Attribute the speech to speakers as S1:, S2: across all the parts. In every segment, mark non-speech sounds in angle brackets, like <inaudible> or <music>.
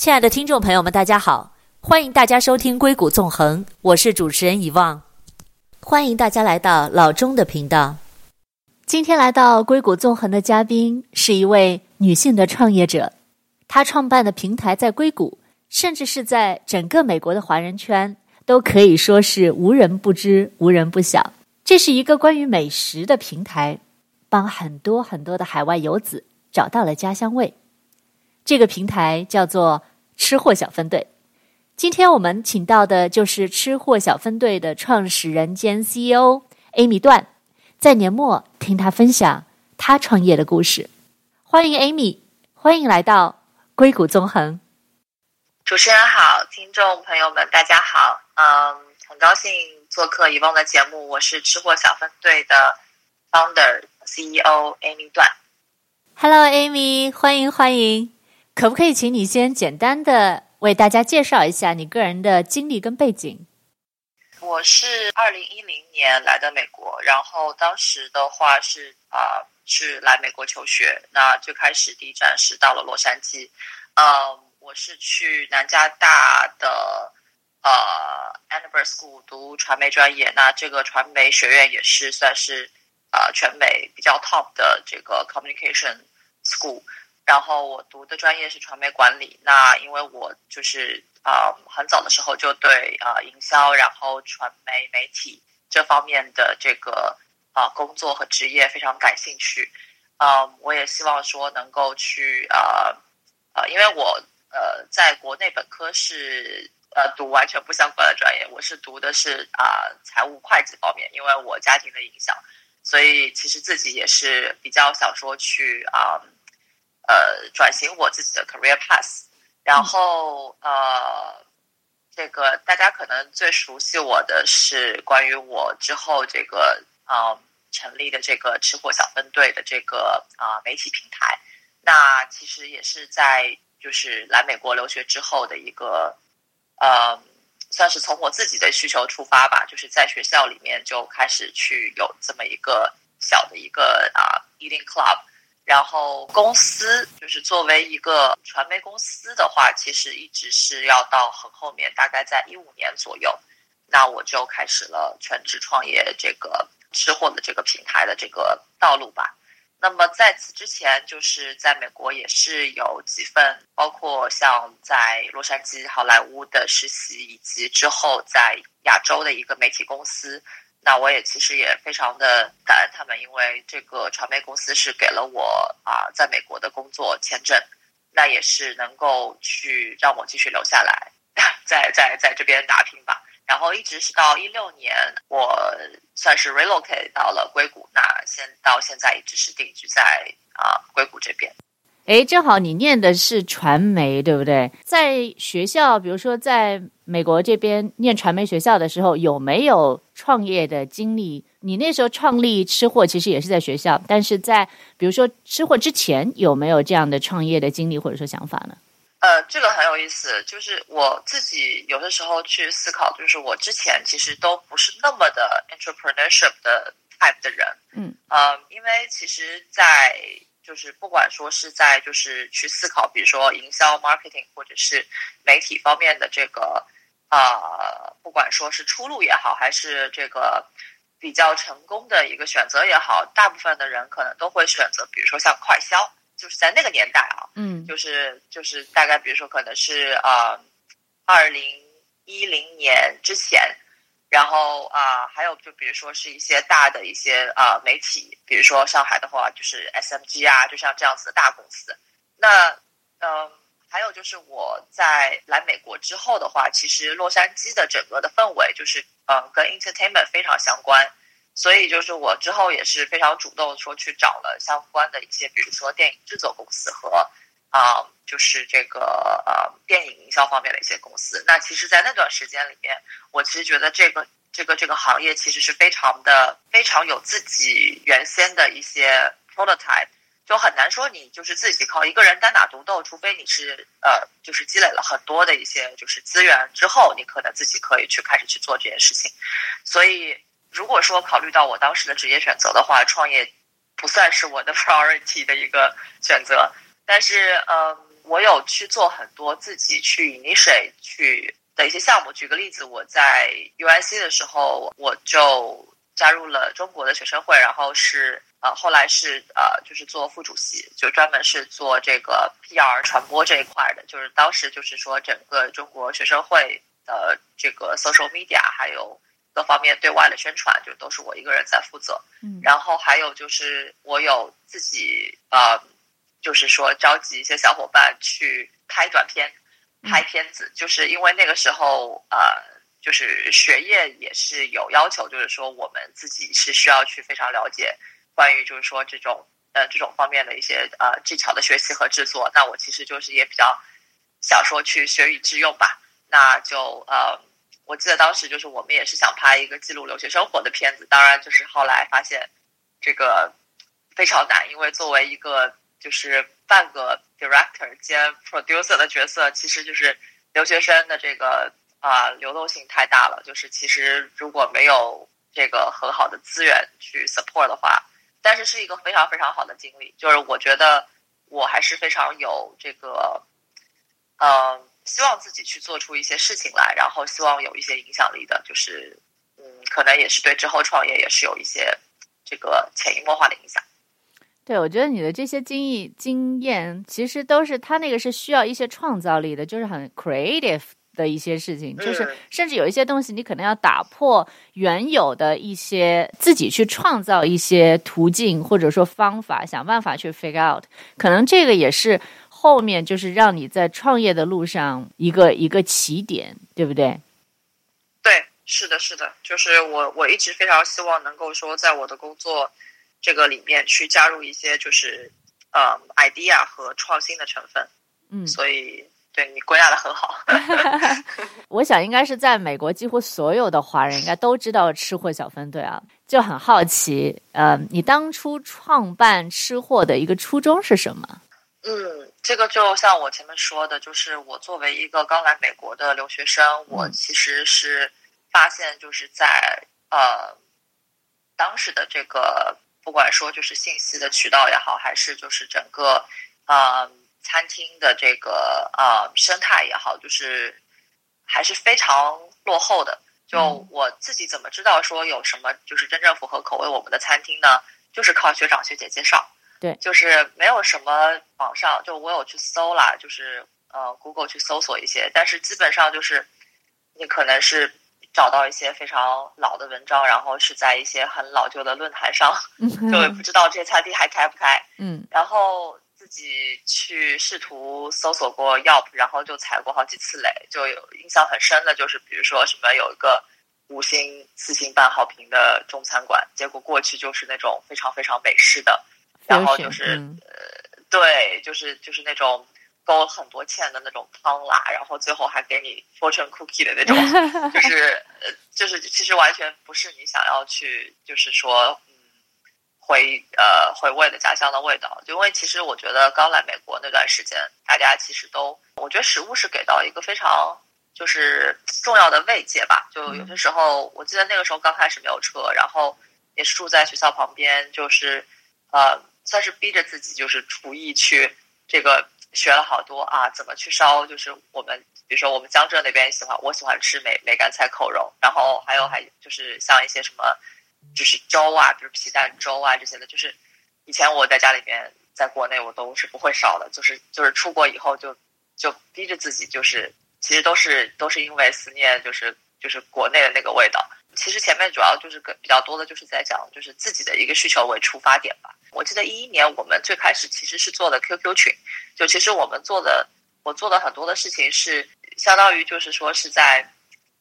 S1: 亲爱的听众朋友们，大家好，欢迎大家收听《硅谷纵横》，我是主持人遗忘，欢迎大家来到老钟的频道。今天来到《硅谷纵横》的嘉宾是一位女性的创业者，她创办的平台在硅谷，甚至是在整个美国的华人圈，都可以说是无人不知、无人不晓。这是一个关于美食的平台，帮很多很多的海外游子找到了家乡味。这个平台叫做“吃货小分队”。今天我们请到的就是“吃货小分队”的创始人兼 CEO Amy 段，在年末听他分享他创业的故事。欢迎 Amy，欢迎来到硅谷纵横。
S2: 主持人好，听众朋友们大家好，嗯，很高兴做客遗忘的节目。我是“吃货小分队”的 Founder CEO Amy 段。
S1: Hello，Amy，欢迎欢迎。可不可以请你先简单的为大家介绍一下你个人的经历跟背景？
S2: 我是二零一零年来的美国，然后当时的话是啊、是来美国求学，那最开始第一站是到了洛杉矶，嗯、呃，我是去南加大的呃，ANNEBERG School 读传媒专业，那这个传媒学院也是算是啊、呃、全美比较 top 的这个 communication school。然后我读的专业是传媒管理，那因为我就是啊、很早的时候就对啊、营销，然后传媒媒体这方面的这个啊、工作和职业非常感兴趣，啊、我也希望说能够去啊啊、因为我呃在国内本科是呃读完全不相关的专业，我是读的是啊、财务会计方面，因为我家庭的影响，所以其实自己也是比较想说去啊。呃呃，转型我自己的 career path，然后呃，这个大家可能最熟悉我的是关于我之后这个啊、呃、成立的这个吃货小分队的这个啊、呃、媒体平台，那其实也是在就是来美国留学之后的一个呃，算是从我自己的需求出发吧，就是在学校里面就开始去有这么一个小的一个啊、呃、eating club。然后公司就是作为一个传媒公司的话，其实一直是要到很后面，大概在一五年左右，那我就开始了全职创业这个吃货的这个平台的这个道路吧。那么在此之前，就是在美国也是有几份，包括像在洛杉矶好莱坞的实习，以及之后在亚洲的一个媒体公司。那我也其实也非常的感恩他们，因为这个传媒公司是给了我啊在美国的工作签证，那也是能够去让我继续留下来，<laughs> 在在在这边打拼吧。然后一直是到一六年，我算是 relocate 到了硅谷，那现到现在一直是定居在啊硅谷这边。
S1: 诶，正好你念的是传媒，对不对？在学校，比如说在美国这边念传媒学校的时候，有没有创业的经历？你那时候创立吃货，其实也是在学校，但是在比如说吃货之前，有没有这样的创业的经历或者说想法呢？
S2: 呃，这个很有意思，就是我自己有的时候去思考，就是我之前其实都不是那么的 entrepreneurship 的 type 的人，嗯，呃，因为其实，在就是不管说是在就是去思考，比如说营销、marketing 或者是媒体方面的这个啊、呃，不管说是出路也好，还是这个比较成功的一个选择也好，大部分的人可能都会选择，比如说像快销，就是在那个年代啊，嗯，就是就是大概比如说可能是啊，二零一零年之前。然后啊、还有就比如说是一些大的一些啊、媒体，比如说上海的话就是 SMG 啊，就像这样子的大公司。那嗯、还有就是我在来美国之后的话，其实洛杉矶的整个的氛围就是嗯、跟 entertainment 非常相关，所以就是我之后也是非常主动说去找了相关的一些，比如说电影制作公司和。啊、就是这个呃，电影营销方面的一些公司。那其实，在那段时间里面，我其实觉得这个这个这个行业其实是非常的非常有自己原先的一些 prototype，就很难说你就是自己靠一个人单打独斗，除非你是呃，就是积累了很多的一些就是资源之后，你可能自己可以去开始去做这件事情。所以，如果说考虑到我当时的职业选择的话，创业不算是我的 <laughs> priority 的一个选择。但是，嗯，我有去做很多自己去 initiate 去的一些项目。举个例子，我在 UIC 的时候，我就加入了中国的学生会，然后是呃，后来是呃，就是做副主席，就专门是做这个 PR 传播这一块的。就是当时就是说，整个中国学生会的这个 social media 还有各方面对外的宣传，就都是我一个人在负责。嗯，然后还有就是我有自己呃，就是说召集一些小伙伴去拍短片、拍片子，就是因为那个时候呃。就是学业也是有要求，就是说我们自己是需要去非常了解关于就是说这种呃这种方面的一些呃技巧的学习和制作。那我其实就是也比较想说去学以致用吧。那就呃，我记得当时就是我们也是想拍一个记录留学生活的片子，当然就是后来发现这个非常难，因为作为一个就是半个 director 兼 producer 的角色，其实就是留学生的这个。啊，流动性太大了，就是其实如果没有这个很好的资源去 support 的话，但是是一个非常非常好的经历。就是我觉得我还是非常有这个，嗯、呃，希望自己去做出一些事情来，然后希望有一些影响力的，就是嗯，可能也是对之后创业也是有一些这个潜移默化的影响。
S1: 对，我觉得你的这些经历经验，其实都是他那个是需要一些创造力的，就是很 creative。的一些事情，就是甚至有一些东西，你可能要打破原有的一些，自己去创造一些途径或者说方法，想办法去 figure out。可能这个也是后面就是让你在创业的路上一个一个起点，对不对？
S2: 对，是的，是的，就是我我一直非常希望能够说，在我的工作这个里面去加入一些就是呃 idea 和创新的成分。嗯，所以。对，你归纳的很好，<laughs>
S1: 我想应该是在美国，几乎所有的华人应该都知道吃货小分队啊，就很好奇，呃，你当初创办吃货的一个初衷是什么？
S2: 嗯，这个就像我前面说的，就是我作为一个刚来美国的留学生，嗯、我其实是发现就是在呃当时的这个不管说就是信息的渠道也好，还是就是整个呃。餐厅的这个呃生态也好，就是还是非常落后的。就我自己怎么知道说有什么就是真正符合口味我们的餐厅呢？就是靠学长学姐介绍。
S1: 对，
S2: 就是没有什么网上，就我有去搜啦，就是呃 Google 去搜索一些，但是基本上就是你可能是找到一些非常老的文章，然后是在一些很老旧的论坛上，<laughs> 就也不知道这些餐厅还开不开。<laughs> 嗯，然后。自己去试图搜索过 Yelp，然后就踩过好几次雷，就有印象很深的，就是比如说什么有一个五星、四星半好评的中餐馆，结果过去就是那种非常非常美式的，然后就是、嗯、呃，对，就是就是那种勾很多芡的那种汤啦，<laughs> 然后最后还给你 fortune cookie 的那种，<laughs> 就是呃，就是其实完全不是你想要去，就是说嗯。回呃回味的家乡的味道，就因为其实我觉得刚来美国那段时间，大家其实都，我觉得食物是给到一个非常就是重要的慰藉吧。就有些时候，我记得那个时候刚开始没有车，然后也是住在学校旁边，就是呃算是逼着自己就是厨艺去这个学了好多啊，怎么去烧，就是我们比如说我们江浙那边喜欢，我喜欢吃梅梅干菜扣肉，然后还有还就是像一些什么。就是粥啊，比如皮蛋粥啊这些的，就是以前我在家里面，在国内我都是不会烧的，就是就是出国以后就就逼着自己，就是其实都是都是因为思念，就是就是国内的那个味道。其实前面主要就是比较多的就是在讲，就是自己的一个需求为出发点吧。我记得一一年我们最开始其实是做的 QQ 群，就其实我们做的我做的很多的事情是相当于就是说是在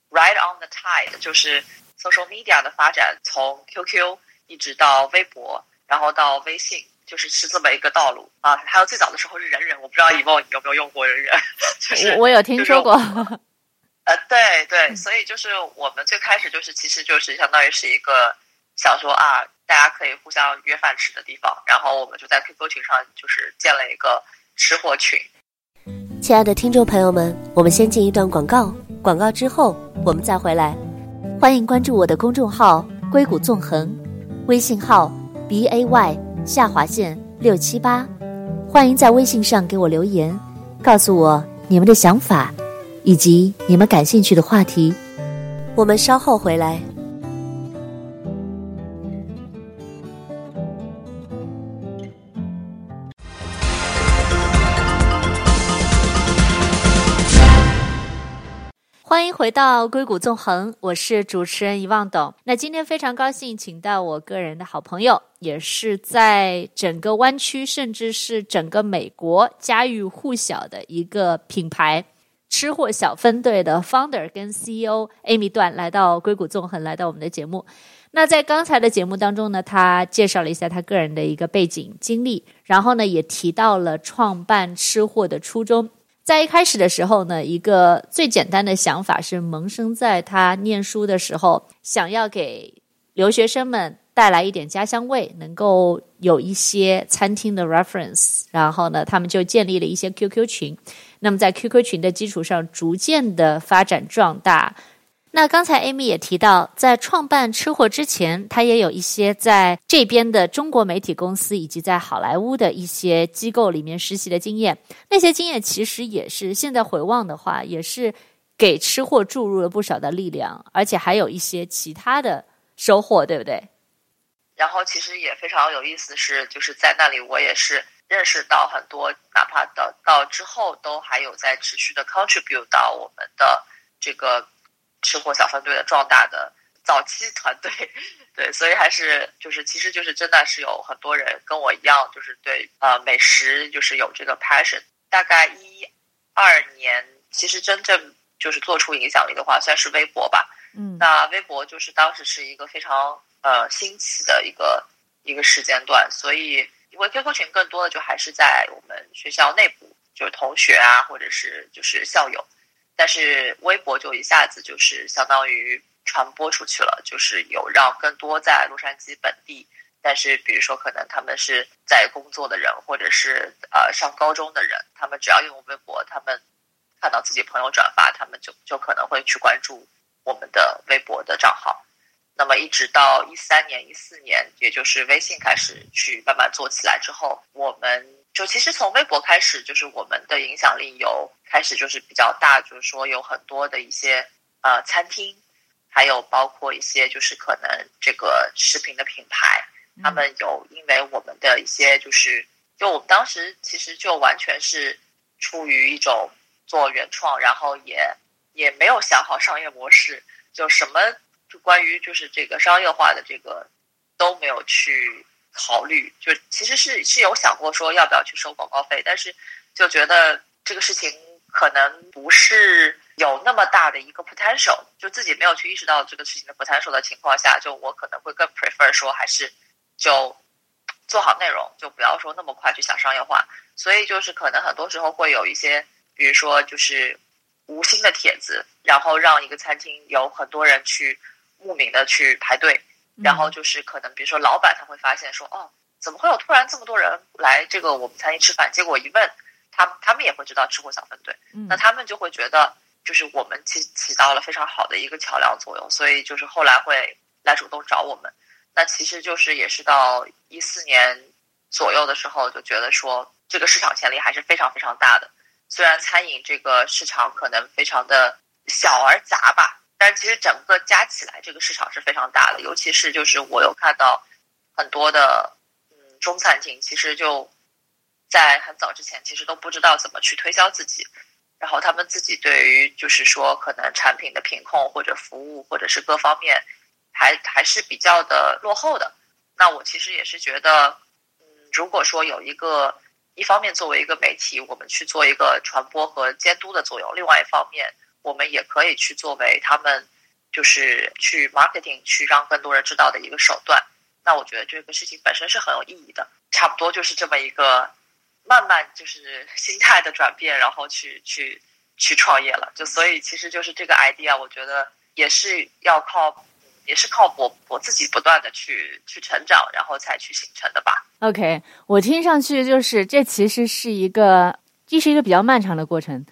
S2: ride on the tide，就是。social media 的发展从 QQ 一直到微博，然后到微信，就是是这么一个道路啊。还有最早的时候是人人，我不知道以后你有没有用过人人，<laughs> 就是
S1: 我有听说过。<laughs>
S2: 呃，对对，所以就是我们最开始就是其实就是相当于是一个想说啊，大家可以互相约饭吃的地方，然后我们就在 QQ 群上就是建了一个吃货群。
S1: 亲爱的听众朋友们，我们先进一段广告，广告之后我们再回来。欢迎关注我的公众号“硅谷纵横”，微信号 b a y 下划线六七八。欢迎在微信上给我留言，告诉我你们的想法，以及你们感兴趣的话题。我们稍后回来。欢迎回到《硅谷纵横》，我是主持人遗忘董。那今天非常高兴，请到我个人的好朋友，也是在整个湾区，甚至是整个美国家喻户晓的一个品牌——吃货小分队的 founder 跟 CEO Amy 段，来到《硅谷纵横》，来到我们的节目。那在刚才的节目当中呢，他介绍了一下他个人的一个背景经历，然后呢，也提到了创办吃货的初衷。在一开始的时候呢，一个最简单的想法是萌生在他念书的时候，想要给留学生们带来一点家乡味，能够有一些餐厅的 reference。然后呢，他们就建立了一些 QQ 群。那么在 QQ 群的基础上，逐渐的发展壮大。那刚才 Amy 也提到，在创办吃货之前，他也有一些在这边的中国媒体公司以及在好莱坞的一些机构里面实习的经验。那些经验其实也是现在回望的话，也是给吃货注入了不少的力量，而且还有一些其他的收获，对不对？
S2: 然后其实也非常有意思是，就是在那里我也是认识到很多，哪怕到到之后都还有在持续的 contribute 到我们的这个。吃货小分队的壮大的早期团队，对，所以还是就是，其实就是真的是有很多人跟我一样，就是对呃美食就是有这个 passion。大概一二年，其实真正就是做出影响力的话，算是微博吧。嗯，那微博就是当时是一个非常呃兴起的一个一个时间段，所以因为 QQ 群更多的就还是在我们学校内部，就是同学啊，或者是就是校友。但是微博就一下子就是相当于传播出去了，就是有让更多在洛杉矶本地，但是比如说可能他们是在工作的人，或者是呃上高中的人，他们只要用微博，他们看到自己朋友转发，他们就就可能会去关注我们的微博的账号。那么一直到一三年、一四年，也就是微信开始去慢慢做起来之后，我们。就其实从微博开始，就是我们的影响力有开始就是比较大，就是说有很多的一些呃餐厅，还有包括一些就是可能这个食品的品牌，他们有因为我们的一些就是，就我们当时其实就完全是出于一种做原创，然后也也没有想好商业模式，就什么就关于就是这个商业化的这个都没有去。考虑就其实是是有想过说要不要去收广告费，但是就觉得这个事情可能不是有那么大的一个 potential，就自己没有去意识到这个事情的 potential 的情况下，就我可能会更 prefer 说还是就做好内容，就不要说那么快去想商业化。所以就是可能很多时候会有一些，比如说就是无心的帖子，然后让一个餐厅有很多人去慕名的去排队。然后就是可能，比如说老板他会发现说，哦，怎么会有突然这么多人来这个我们餐厅吃饭？结果一问，他他们也会知道吃货小分队，那他们就会觉得，就是我们起起到了非常好的一个桥梁作用，所以就是后来会来主动找我们。那其实就是也是到一四年左右的时候，就觉得说这个市场潜力还是非常非常大的。虽然餐饮这个市场可能非常的小而杂吧。但其实整个加起来，这个市场是非常大的。尤其是就是我有看到很多的嗯中餐厅，其实就在很早之前，其实都不知道怎么去推销自己。然后他们自己对于就是说可能产品的品控或者服务或者是各方面还还是比较的落后的。那我其实也是觉得，嗯，如果说有一个一方面作为一个媒体，我们去做一个传播和监督的作用，另外一方面。我们也可以去作为他们，就是去 marketing，去让更多人知道的一个手段。那我觉得这个事情本身是很有意义的。差不多就是这么一个慢慢就是心态的转变，然后去去去创业了。就所以其实就是这个 idea，我觉得也是要靠，也是靠我我自己不断的去去成长，然后才去形成的吧。
S1: OK，我听上去就是这其实是一个，这是一个比较漫长的过程。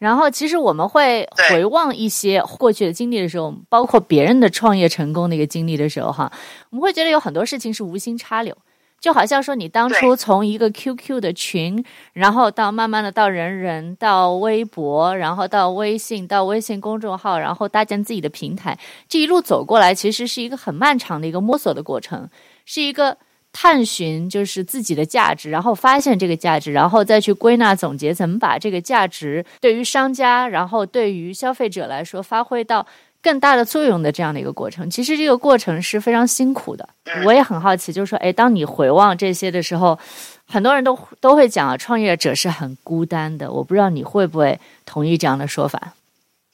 S1: 然后，其实我们会回望一些过去的经历的时候，包括别人的创业成功的一个经历的时候，哈，我们会觉得有很多事情是无心插柳，就好像说你当初从一个 QQ 的群，然后到慢慢的到人人，到微博，然后到微信，到微信公众号，然后搭建自己的平台，这一路走过来，其实是一个很漫长的一个摸索的过程，是一个。探寻就是自己的价值，然后发现这个价值，然后再去归纳总结，怎么把这个价值对于商家，然后对于消费者来说发挥到更大的作用的这样的一个过程。其实这个过程是非常辛苦的。我也很好奇，就是说，哎，当你回望这些的时候，很多人都都会讲啊，创业者是很孤单的。我不知道你会不会同意这样的说法？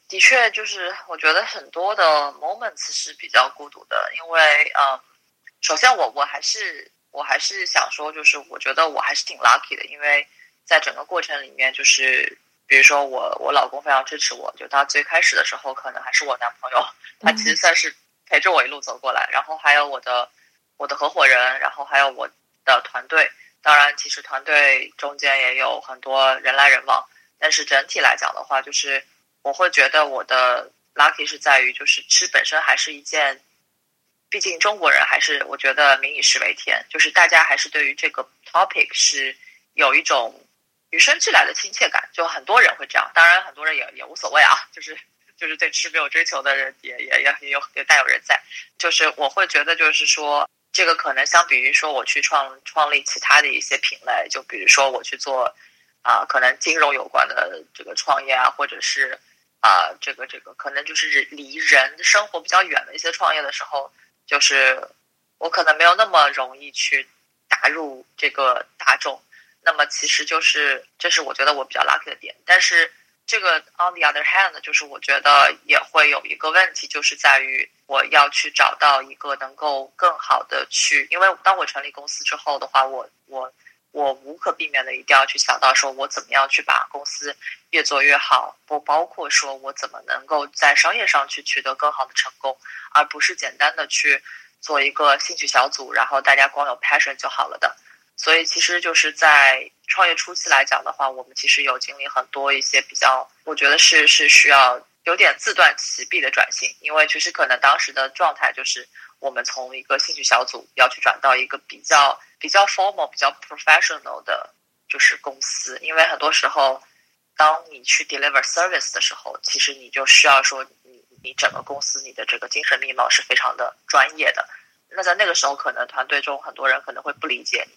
S2: 的确，就是我觉得很多的 moments 是比较孤独的，因为嗯。首先我，我我还是我还是想说，就是我觉得我还是挺 lucky 的，因为在整个过程里面，就是比如说我我老公非常支持我，就他最开始的时候，可能还是我男朋友，<laughs> 他其实算是陪着我一路走过来，然后还有我的我的合伙人，然后还有我的团队。当然，其实团队中间也有很多人来人往，但是整体来讲的话，就是我会觉得我的 lucky 是在于，就是吃本身还是一件。毕竟中国人还是我觉得民以食为天，就是大家还是对于这个 topic 是有一种与生俱来的亲切感，就很多人会这样。当然，很多人也也无所谓啊，就是就是对吃没有追求的人也也也也有也大有人在。就是我会觉得，就是说这个可能相比于说我去创创立其他的一些品类，就比如说我去做啊、可能金融有关的这个创业啊，或者是啊、这个这个可能就是离人生活比较远的一些创业的时候。就是我可能没有那么容易去打入这个大众，那么其实就是这是我觉得我比较 lucky 的点。但是这个 on the other hand，就是我觉得也会有一个问题，就是在于我要去找到一个能够更好的去，因为当我成立公司之后的话，我我我无可避免的一定要去想到说我怎么样去把公司越做越好，不包括说我怎么能够在商业上去取得更好的成功。而不是简单的去做一个兴趣小组，然后大家光有 passion 就好了的。所以其实就是在创业初期来讲的话，我们其实有经历很多一些比较，我觉得是是需要有点自断其臂的转型，因为其实可能当时的状态就是我们从一个兴趣小组要去转到一个比较比较 formal、比较 professional 的，就是公司。因为很多时候，当你去 deliver service 的时候，其实你就需要说。你你整个公司，你的这个精神面貌是非常的专业的。那在那个时候，可能团队中很多人可能会不理解你，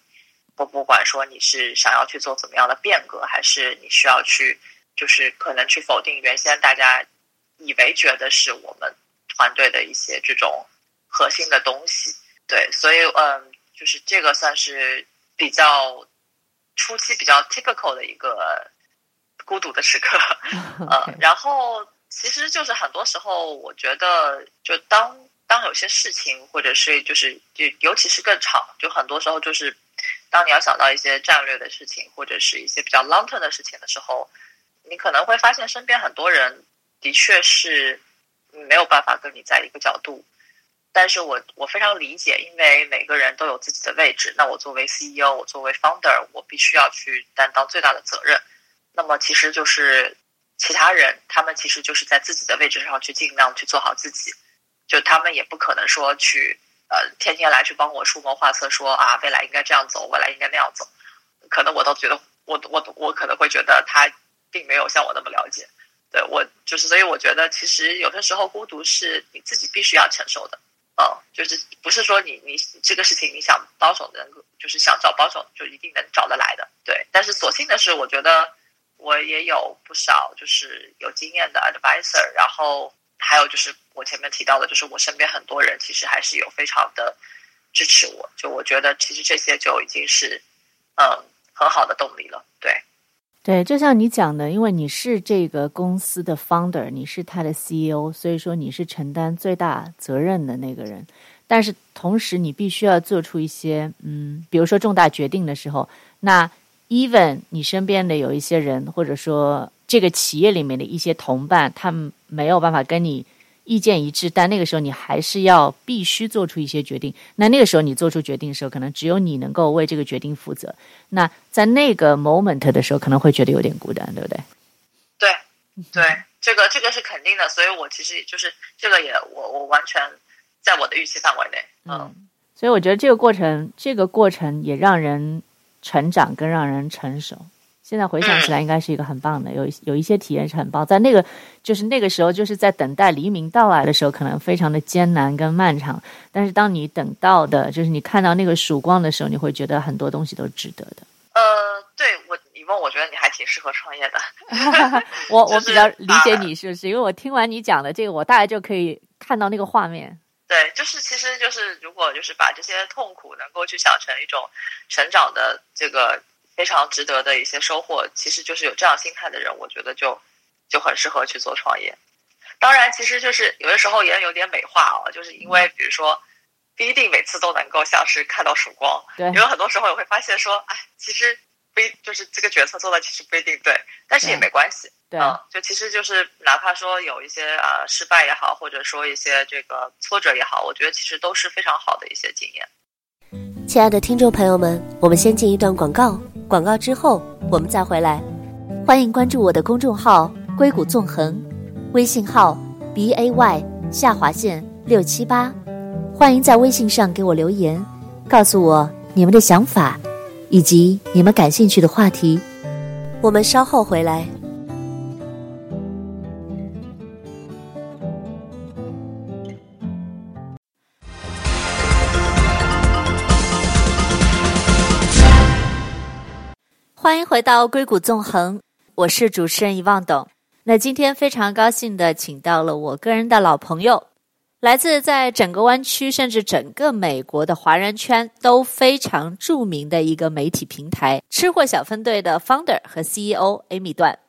S2: 不不管说你是想要去做怎么样的变革，还是你需要去，就是可能去否定原先大家以为觉得是我们团队的一些这种核心的东西。对，所以嗯，就是这个算是比较初期比较 typical 的一个孤独的时刻。<laughs> 呃，然后。其实就是很多时候，我觉得就当当有些事情，或者是就是就尤其是更长，就很多时候就是当你要想到一些战略的事情，或者是一些比较 long term 的事情的时候，你可能会发现身边很多人的确是没有办法跟你在一个角度。但是我我非常理解，因为每个人都有自己的位置。那我作为 CEO，我作为 founder，我必须要去担当最大的责任。那么其实就是。其他人，他们其实就是在自己的位置上去尽量去做好自己，就他们也不可能说去呃天天来去帮我出谋划策说，啊未来应该这样走，未来应该那样走，可能我都觉得我我我可能会觉得他并没有像我那么了解，对我就是所以我觉得其实有的时候孤独是你自己必须要承受的，嗯，就是不是说你你这个事情你想帮手能够就是想找帮手就一定能找得来的，对，但是所幸的是我觉得。我也有不少就是有经验的 advisor，然后还有就是我前面提到的，就是我身边很多人其实还是有非常的支持我，就我觉得其实这些就已经是嗯很好的动力了。对，
S1: 对，就像你讲的，因为你是这个公司的 founder，你是他的 CEO，所以说你是承担最大责任的那个人，但是同时你必须要做出一些嗯，比如说重大决定的时候，那。even 你身边的有一些人，或者说这个企业里面的一些同伴，他们没有办法跟你意见一致，但那个时候你还是要必须做出一些决定。那那个时候你做出决定的时候，可能只有你能够为这个决定负责。那在那个 moment 的时候，可能会觉得有点孤单，对不对？
S2: 对，对，这个这个是肯定的。所以我其实就是这个也我我完全在我的预期范围内。嗯。
S1: 嗯所以我觉得这个过程，这个过程也让人成长，更让人成熟。现在回想起来，应该是一个很棒的，有有一些体验是很棒。在那个就是那个时候，就是在等待黎明到来的时候，可能非常的艰难跟漫长。但是当你等到的，就是你看到那个曙光的时候，你会觉得很多东西都值得的。
S2: 呃，对我，你问，我觉得你还挺适合创业的。<laughs>
S1: 我我比较理解你，是不是？因为我听完你讲的这个，我大概就可以看到那个画面。
S2: 对，就是其实就是如果就是把这些痛苦能够去想成一种成长的这个。非常值得的一些收获，其实就是有这样心态的人，我觉得就就很适合去做创业。当然，其实就是有的时候也有点美化哦，就是因为比如说不一定每次都能够像是看到曙光，对，因为很多时候也会发现说，哎，其实不一就是这个决策做的其实不一定对，但是也没关系，
S1: 对，
S2: 嗯，就其实就是哪怕说有一些啊、呃、失败也好，或者说一些这个挫折也好，我觉得其实都是非常好的一些经验。
S1: 亲爱的听众朋友们，我们先进一段广告。广告之后，我们再回来。欢迎关注我的公众号“硅谷纵横”，微信号 b a y 下划线六七八。欢迎在微信上给我留言，告诉我你们的想法，以及你们感兴趣的话题。我们稍后回来。来到硅谷纵横，我是主持人一望董。那今天非常高兴的请到了我个人的老朋友，来自在整个湾区甚至整个美国的华人圈都非常著名的一个媒体平台“吃货小分队”的 founder 和 CEO Amy 段。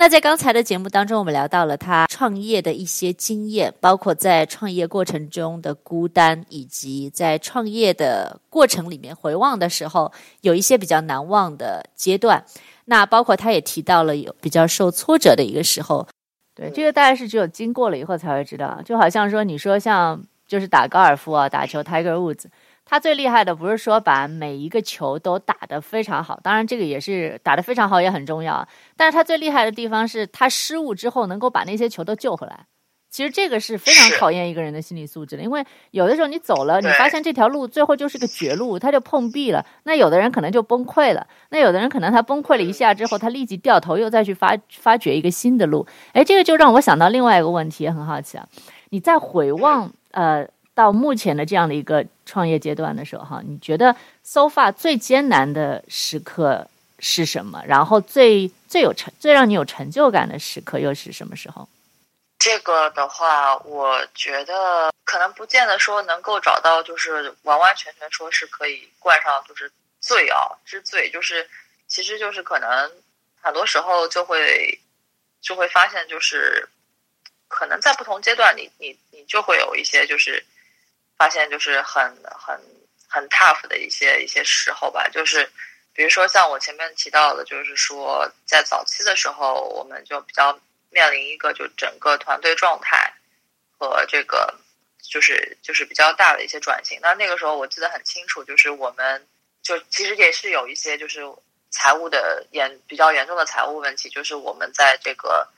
S1: 那在刚才的节目当中，我们聊到了他创业的一些经验，包括在创业过程中的孤单，以及在创业的过程里面回望的时候，有一些比较难忘的阶段。那包括他也提到了有比较受挫折的一个时候。对，这个大概是只有经过了以后才会知道。就好像说，你说像就是打高尔夫啊，打球，Tiger Woods。他最厉害的不是说把每一个球都打得非常好，当然这个也是打得非常好也很重要。但是他最厉害的地方是他失误之后能够把那些球都救回来。其实这个是非常考验一个人的心理素质的，因为有的时候你走了，你发现这条路最后就是个绝路，他就碰壁了。那有的人可能就崩溃了，那有的人可能他崩溃了一下之后，他立即掉头又再去发发掘一个新的路。哎，这个就让我想到另外一个问题，也很好奇啊。你在回望呃。到目前的这样的一个创业阶段的时候，哈，你觉得 so far 最艰难的时刻是什么？然后最最有成、最让你有成就感的时刻又是什么时候？
S2: 这个的话，我觉得可能不见得说能够找到，就是完完全全说是可以冠上就是最啊之最，就是其实就是可能很多时候就会就会发现，就是可能在不同阶段，你你你就会有一些就是。发现就是很很很 tough 的一些一些时候吧，就是比如说像我前面提到的，就是说在早期的时候，我们就比较面临一个就整个团队状态和这个就是就是比较大的一些转型。那那个时候我记得很清楚，就是我们就其实也是有一些就是财务的严比较严重的财务问题，就是我们在这个。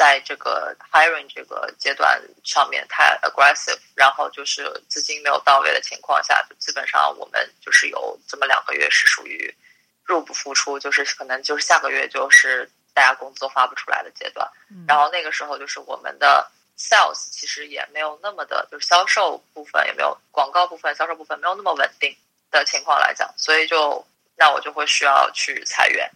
S2: 在这个 hiring 这个阶段上面太 aggressive，然后就是资金没有到位的情况下，就基本上我们就是有这么两个月是属于入不敷出，就是可能就是下个月就是大家工资都发不出来的阶段。然后那个时候就是我们的 sales 其实也没有那么的，就是销售部分也没有广告部分、销售部分没有那么稳定的情况来讲，所以就那我就会需要去裁员。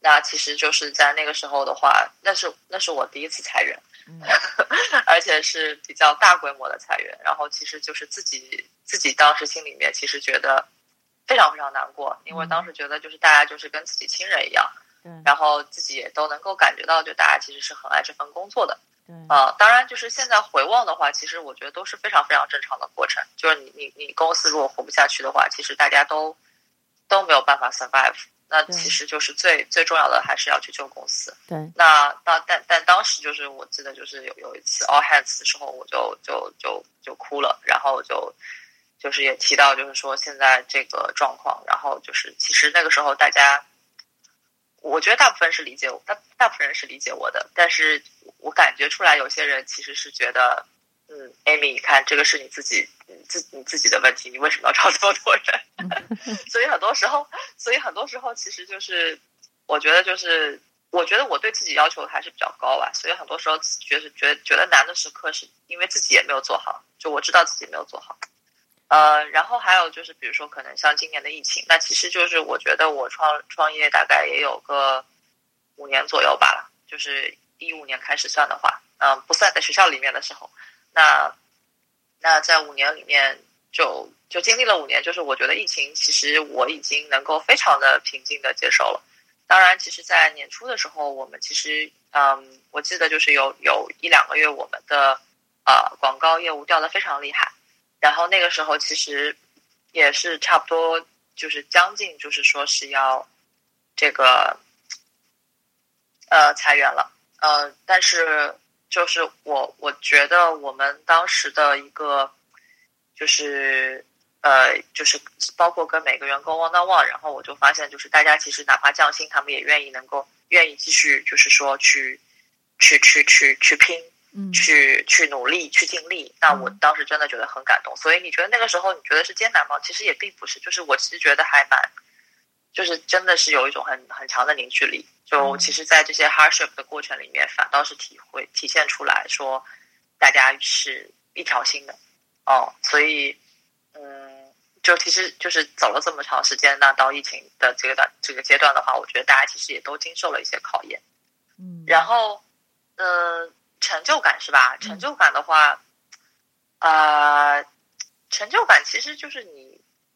S2: 那其实就是在那个时候的话，那是那是我第一次裁员，嗯、<laughs> 而且是比较大规模的裁员。然后其实就是自己自己当时心里面其实觉得非常非常难过，因为当时觉得就是大家就是跟自己亲人一样，嗯、然后自己也都能够感觉到，就大家其实是很爱这份工作的。啊、呃，当然就是现在回望的话，其实我觉得都是非常非常正常的过程。就是你你你公司如果活不下去的话，其实大家都都没有办法 survive。那其实就是最最重要的，还是要去救公司。
S1: 对。
S2: 那那但但当时就是我记得就是有有一次 all hands 的时候，我就就就就哭了，然后就就是也提到就是说现在这个状况，然后就是其实那个时候大家，我觉得大部分是理解我，大大部分人是理解我的，但是我感觉出来有些人其实是觉得嗯，Amy，你看这个是你自己你自你自己的问题，你为什么要招这么多人？<laughs> 所以很多时候，所以很多时候其实就是，我觉得就是，我觉得我对自己要求还是比较高吧，所以很多时候觉得觉得觉得难的时刻，是因为自己也没有做好，就我知道自己没有做好。呃，然后还有就是，比如说可能像今年的疫情，那其实就是我觉得我创创业大概也有个五年左右吧，就是一五年开始算的话，嗯、不算在学校里面的时候。那，那在五年里面就就经历了五年，就是我觉得疫情其实我已经能够非常的平静的接受了。当然，其实，在年初的时候，我们其实嗯，我记得就是有有一两个月，我们的呃广告业务掉的非常厉害。然后那个时候其实也是差不多，就是将近就是说是要这个呃裁员了，呃，但是。就是我，我觉得我们当时的一个，就是呃，就是包括跟每个员工 one on one，然后我就发现，就是大家其实哪怕降薪，他们也愿意能够愿意继续，就是说去去去去去拼，嗯，去去努力去尽力。那我当时真的觉得很感动。所以你觉得那个时候你觉得是艰难吗？其实也并不是，就是我其实觉得还蛮，就是真的是有一种很很强的凝聚力。就其实，在这些 hardship 的过程里面，反倒是体会体现出来说，大家是一条心的哦。所以，嗯，就其实就是走了这么长时间，那到疫情的这个段这个阶段的话，我觉得大家其实也都经受了一些考验。嗯，然后，呃，成就感是吧？成就感的话，呃，成就感其实就是你，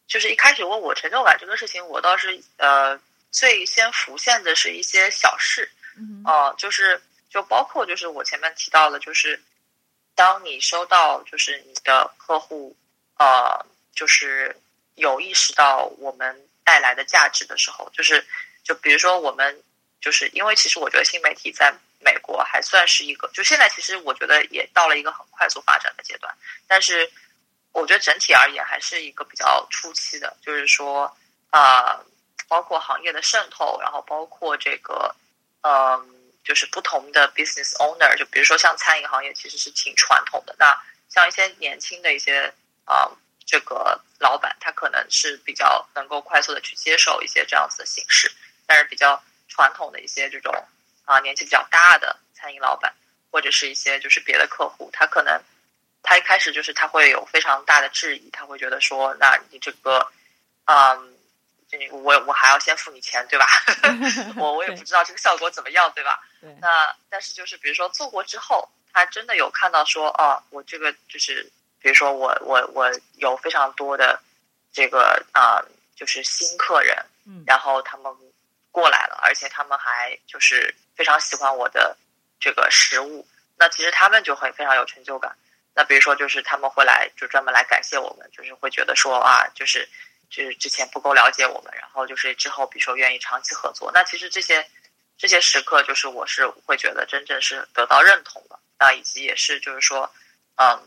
S2: 就是一开始问我成就感这个事情，我倒是呃。最先浮现的是一些小事，嗯，呃，就是就包括就是我前面提到的，就是当你收到就是你的客户，呃，就是有意识到我们带来的价值的时候，就是就比如说我们就是因为其实我觉得新媒体在美国还算是一个，就现在其实我觉得也到了一个很快速发展的阶段，但是我觉得整体而言还是一个比较初期的，就是说啊。包括行业的渗透，然后包括这个，嗯，就是不同的 business owner，就比如说像餐饮行业其实是挺传统的，那像一些年轻的一些啊、这个老板他可能是比较能够快速的去接受一些这样子的形式，但是比较传统的一些这种啊年纪比较大的餐饮老板，或者是一些就是别的客户，他可能他一开始就是他会有非常大的质疑，他会觉得说，那你这个，嗯。我我还要先付你钱，对吧？<laughs> <laughs> 我我也不知道这个效果怎么样，对吧？对。那但是就是比如说做过之后，他真的有看到说，哦，我这个就是，比如说我我我有非常多的这个啊、呃，就是新客人，嗯，然后他们过来了，而且他们还就是非常喜欢我的这个食物，那其实他们就会非常有成就感。那比如说就是他们会来就专门来感谢我们，就是会觉得说啊，就是。就是之前不够了解我们，然后就是之后，比如说愿意长期合作，那其实这些这些时刻，就是我是会觉得真正是得到认同的，那以及也是就是说，嗯，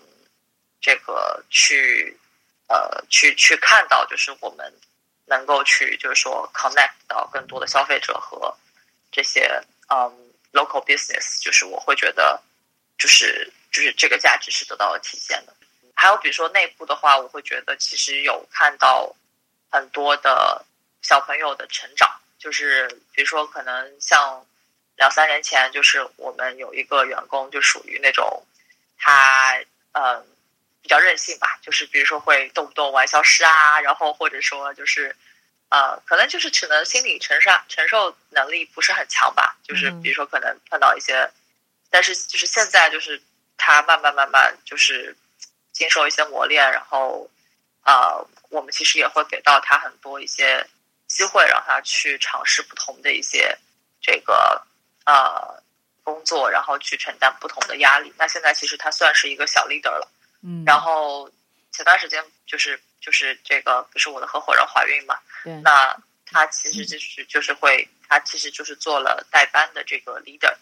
S2: 这个去呃去去看到，就是我们能够去就是说 connect 到更多的消费者和这些嗯 local business，就是我会觉得就是就是这个价值是得到了体现的。还有比如说内部的话，我会觉得其实有看到。很多的小朋友的成长，就是比如说，可能像两三年前，就是我们有一个员工，就属于那种他嗯比较任性吧，就是比如说会动不动玩消失啊，然后或者说就是呃，可能就是只能心理承受承受能力不是很强吧，就是比如说可能碰到一些，但是就是现在就是他慢慢慢慢就是经受一些磨练，然后。呃，我们其实也会给到他很多一些机会，让他去尝试不同的一些这个呃工作，然后去承担不同的压力。那现在其实他算是一个小 leader 了，嗯。然后前段时间就是就是这个不是我的合伙人怀孕嘛，对。那他其实就是就是会，他其实就是做了代班的这个 leader，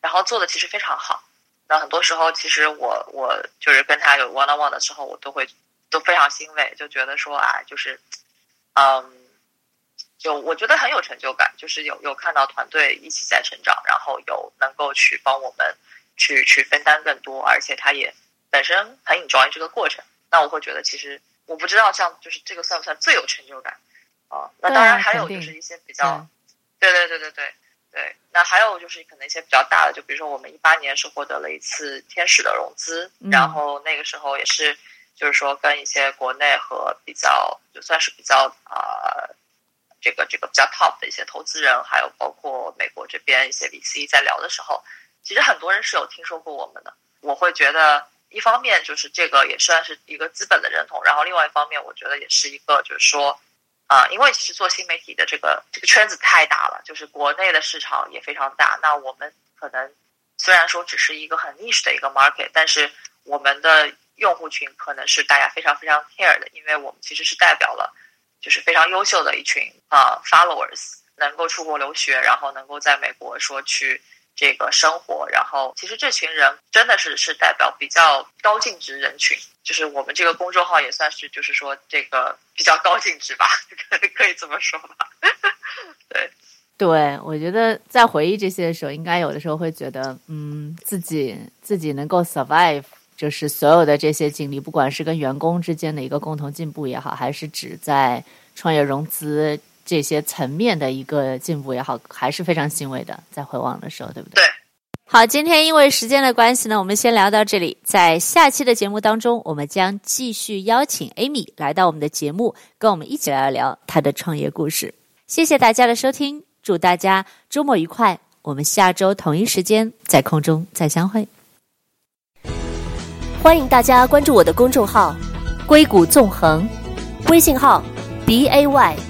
S2: 然后做的其实非常好。那很多时候其实我我就是跟他有 one on one 的时候，我都会。都非常欣慰，就觉得说啊，就是，嗯，就我觉得很有成就感，就是有有看到团队一起在成长，然后有能够去帮我们去去分担更多，而且他也本身很 enjoy 这个过程，那我会觉得其实我不知道像就是这个算不算最有成就感啊？那当然还有就是一些比较，对对对对对对。那还有就是可能一些比较大的，就比如说我们一八年是获得了一次天使的融资，嗯、然后那个时候也是就是说跟一些国内和比较就算是比较啊、呃、这个这个比较 top 的一些投资人，还有包括美国这边一些 VC 在聊的时候，其实很多人是有听说过我们的。我会觉得，一方面就是这个也算是一个资本的认同，然后另外一方面，我觉得也是一个就是说，啊、因为其实做新媒体的这个这个圈子太大了，就是国内的市场也非常大。那我们可能虽然说只是一个很 niche 的一个 market，但是我们的用户群可能是大家非常非常 care 的，因为我们其实是代表了就是非常优秀的一群啊、呃、followers，能够出国留学，然后能够在美国说去。这个生活，然后其实这群人真的是是代表比较高净值人群，就是我们这个公众号也算是就是说这个比较高净值吧，可以这么说吧。<laughs> 对，
S1: 对，我觉得在回忆这些的时候，应该有的时候会觉得，嗯，自己自己能够 survive，就是所有的这些经历，不管是跟员工之间的一个共同进步也好，还是只在创业融资。这些层面的一个进步也好，还是非常欣慰的。在回望的时候，对不对？
S2: 对。
S1: 好，今天因为时间的关系呢，我们先聊到这里。在下期的节目当中，我们将继续邀请 Amy 来到我们的节目，跟我们一起来聊她的创业故事。谢谢大家的收听，祝大家周末愉快。我们下周同一时间在空中再相会。欢迎大家关注我的公众号“硅谷纵横”，微信号 b a y。